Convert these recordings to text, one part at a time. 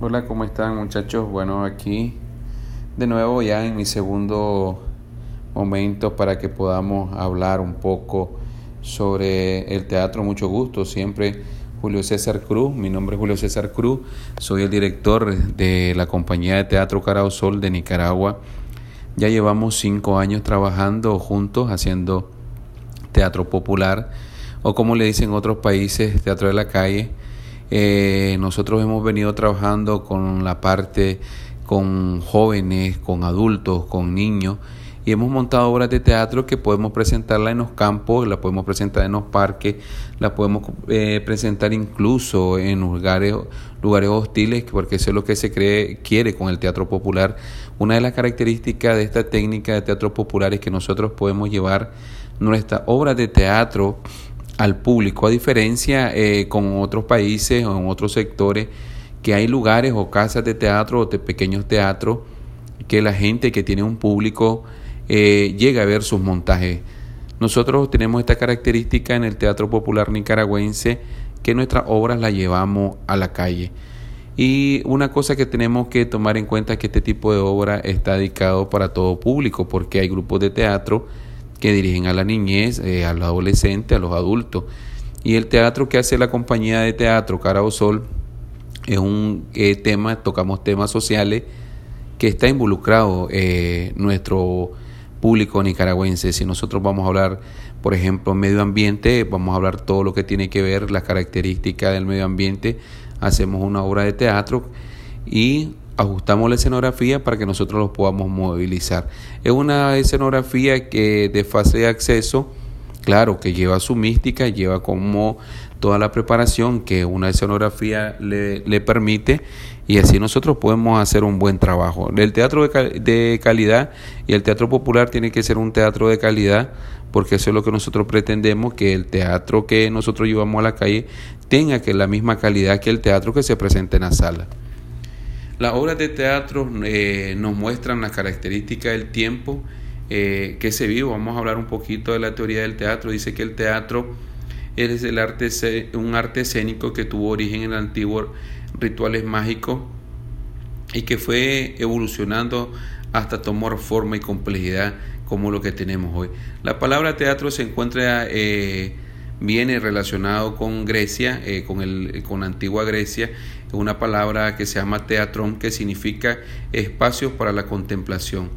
Hola, ¿cómo están muchachos? Bueno, aquí de nuevo ya en mi segundo momento para que podamos hablar un poco sobre el teatro. Mucho gusto, siempre Julio César Cruz. Mi nombre es Julio César Cruz, soy el director de la compañía de teatro Carao Sol de Nicaragua. Ya llevamos cinco años trabajando juntos haciendo teatro popular o como le dicen en otros países, teatro de la calle eh, nosotros hemos venido trabajando con la parte con jóvenes, con adultos, con niños y hemos montado obras de teatro que podemos presentarla en los campos, la podemos presentar en los parques, la podemos eh, presentar incluso en lugares, lugares hostiles, porque eso es lo que se cree, quiere con el teatro popular. Una de las características de esta técnica de teatro popular es que nosotros podemos llevar nuestra obra de teatro al público, a diferencia eh, con otros países o en otros sectores que hay lugares o casas de teatro o de pequeños teatros que la gente que tiene un público eh, llega a ver sus montajes. Nosotros tenemos esta característica en el Teatro Popular Nicaragüense que nuestras obras las llevamos a la calle. Y una cosa que tenemos que tomar en cuenta es que este tipo de obra está dedicado para todo público, porque hay grupos de teatro que dirigen a la niñez, eh, a los adolescentes, a los adultos. Y el teatro que hace la compañía de teatro Cara Sol es un eh, tema, tocamos temas sociales que está involucrado eh, nuestro público nicaragüense. Si nosotros vamos a hablar, por ejemplo, medio ambiente, vamos a hablar todo lo que tiene que ver, las características del medio ambiente, hacemos una obra de teatro y ajustamos la escenografía para que nosotros los podamos movilizar. Es una escenografía que de de acceso, claro, que lleva su mística, lleva como toda la preparación que una escenografía le, le permite y así nosotros podemos hacer un buen trabajo. El teatro de, de calidad y el teatro popular tiene que ser un teatro de calidad porque eso es lo que nosotros pretendemos, que el teatro que nosotros llevamos a la calle tenga que la misma calidad que el teatro que se presenta en la sala. Las obras de teatro eh, nos muestran las características del tiempo eh, que se vive. Vamos a hablar un poquito de la teoría del teatro. Dice que el teatro es el arte, un arte escénico que tuvo origen en antiguos rituales mágicos y que fue evolucionando hasta tomar forma y complejidad como lo que tenemos hoy. La palabra teatro se encuentra eh, viene relacionado con Grecia, eh, con, el, con antigua Grecia, una palabra que se llama teatrón, que significa espacios para la contemplación.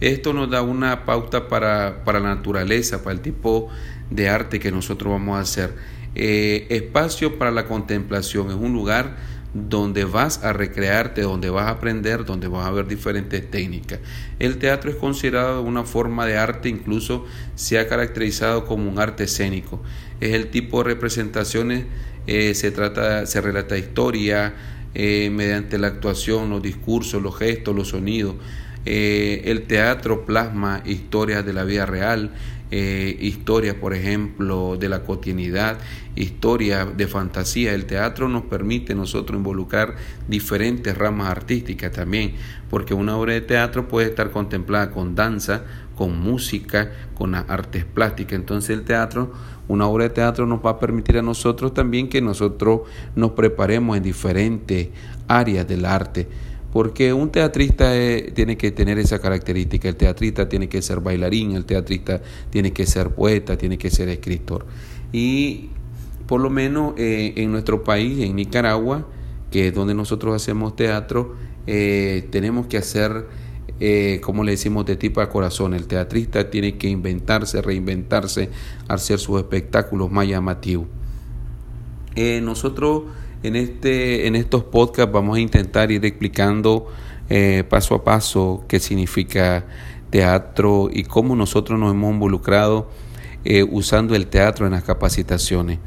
Esto nos da una pauta para, para la naturaleza, para el tipo de arte que nosotros vamos a hacer. Eh, espacio para la contemplación es un lugar donde vas a recrearte, donde vas a aprender, donde vas a ver diferentes técnicas. El teatro es considerado una forma de arte, incluso se ha caracterizado como un arte escénico. Es el tipo de representaciones, eh, se trata, se relata historia eh, mediante la actuación, los discursos, los gestos, los sonidos. Eh, el teatro plasma historias de la vida real, eh, historias, por ejemplo, de la cotidianidad, historias de fantasía. El teatro nos permite nosotros involucrar diferentes ramas artísticas también, porque una obra de teatro puede estar contemplada con danza, con música, con artes plásticas. Entonces el teatro, una obra de teatro nos va a permitir a nosotros también que nosotros nos preparemos en diferentes áreas del arte porque un teatrista eh, tiene que tener esa característica, el teatrista tiene que ser bailarín, el teatrista tiene que ser poeta, tiene que ser escritor. Y por lo menos eh, en nuestro país, en Nicaragua, que es donde nosotros hacemos teatro, eh, tenemos que hacer, como le decimos, de tipo a corazón. El teatrista tiene que inventarse, reinventarse, hacer sus espectáculos más llamativos. nosotros en, este, en estos podcasts vamos a intentar ir explicando eh, paso a paso qué significa teatro y cómo nosotros nos hemos involucrado eh, usando el teatro en las capacitaciones.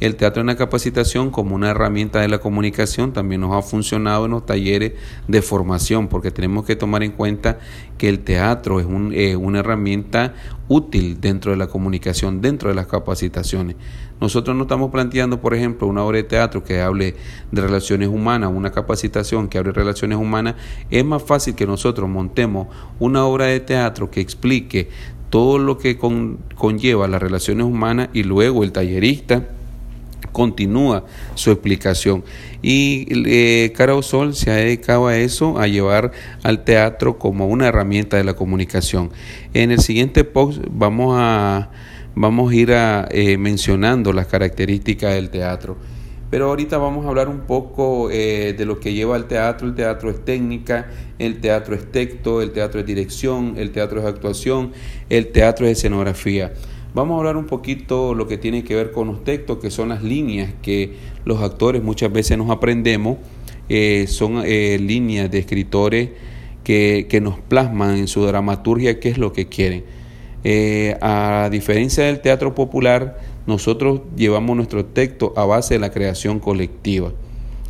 El teatro en la capacitación como una herramienta de la comunicación también nos ha funcionado en los talleres de formación porque tenemos que tomar en cuenta que el teatro es eh, una herramienta útil dentro de la comunicación, dentro de las capacitaciones. Nosotros no estamos planteando, por ejemplo, una obra de teatro que hable de relaciones humanas, una capacitación que hable de relaciones humanas. Es más fácil que nosotros montemos una obra de teatro que explique todo lo que conlleva las relaciones humanas y luego el tallerista continúa su explicación. Y eh, Caro Sol se ha dedicado a eso, a llevar al teatro como una herramienta de la comunicación. En el siguiente post vamos a, vamos a ir a, eh, mencionando las características del teatro. Pero ahorita vamos a hablar un poco eh, de lo que lleva al teatro. El teatro es técnica, el teatro es texto, el teatro es dirección, el teatro es actuación, el teatro es escenografía. Vamos a hablar un poquito lo que tiene que ver con los textos, que son las líneas que los actores muchas veces nos aprendemos. Eh, son eh, líneas de escritores que, que, nos plasman en su dramaturgia qué es lo que quieren. A diferencia del teatro popular, nosotros llevamos nuestro texto a base de la creación colectiva.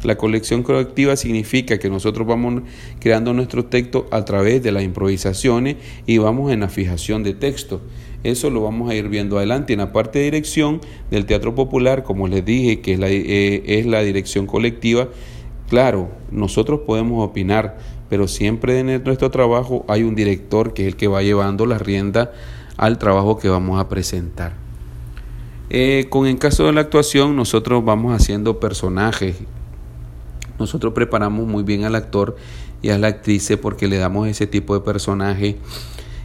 La colección colectiva significa que nosotros vamos creando nuestro texto a través de las improvisaciones y vamos en la fijación de texto. Eso lo vamos a ir viendo adelante. En la parte de dirección del Teatro Popular, como les dije, que es la, eh, es la dirección colectiva, claro, nosotros podemos opinar, pero siempre en nuestro trabajo hay un director que es el que va llevando la rienda al trabajo que vamos a presentar. Eh, con el caso de la actuación, nosotros vamos haciendo personajes. Nosotros preparamos muy bien al actor y a la actriz porque le damos ese tipo de personaje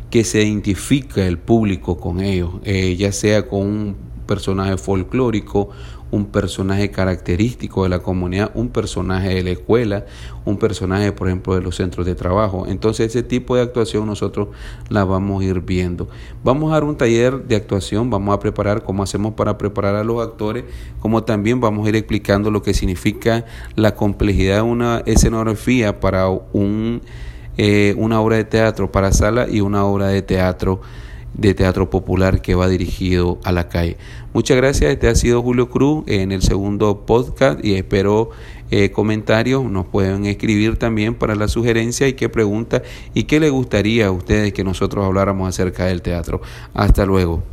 que se identifica el público con ellos, eh, ya sea con un personaje folclórico, un personaje característico de la comunidad, un personaje de la escuela, un personaje, por ejemplo, de los centros de trabajo. Entonces, ese tipo de actuación nosotros la vamos a ir viendo. Vamos a dar un taller de actuación, vamos a preparar cómo hacemos para preparar a los actores, como también vamos a ir explicando lo que significa la complejidad de una escenografía para un eh, una obra de teatro para sala y una obra de teatro de teatro popular que va dirigido a la calle. Muchas gracias, este ha sido Julio Cruz en el segundo podcast y espero eh, comentarios, nos pueden escribir también para la sugerencia y qué pregunta y qué le gustaría a ustedes que nosotros habláramos acerca del teatro. Hasta luego.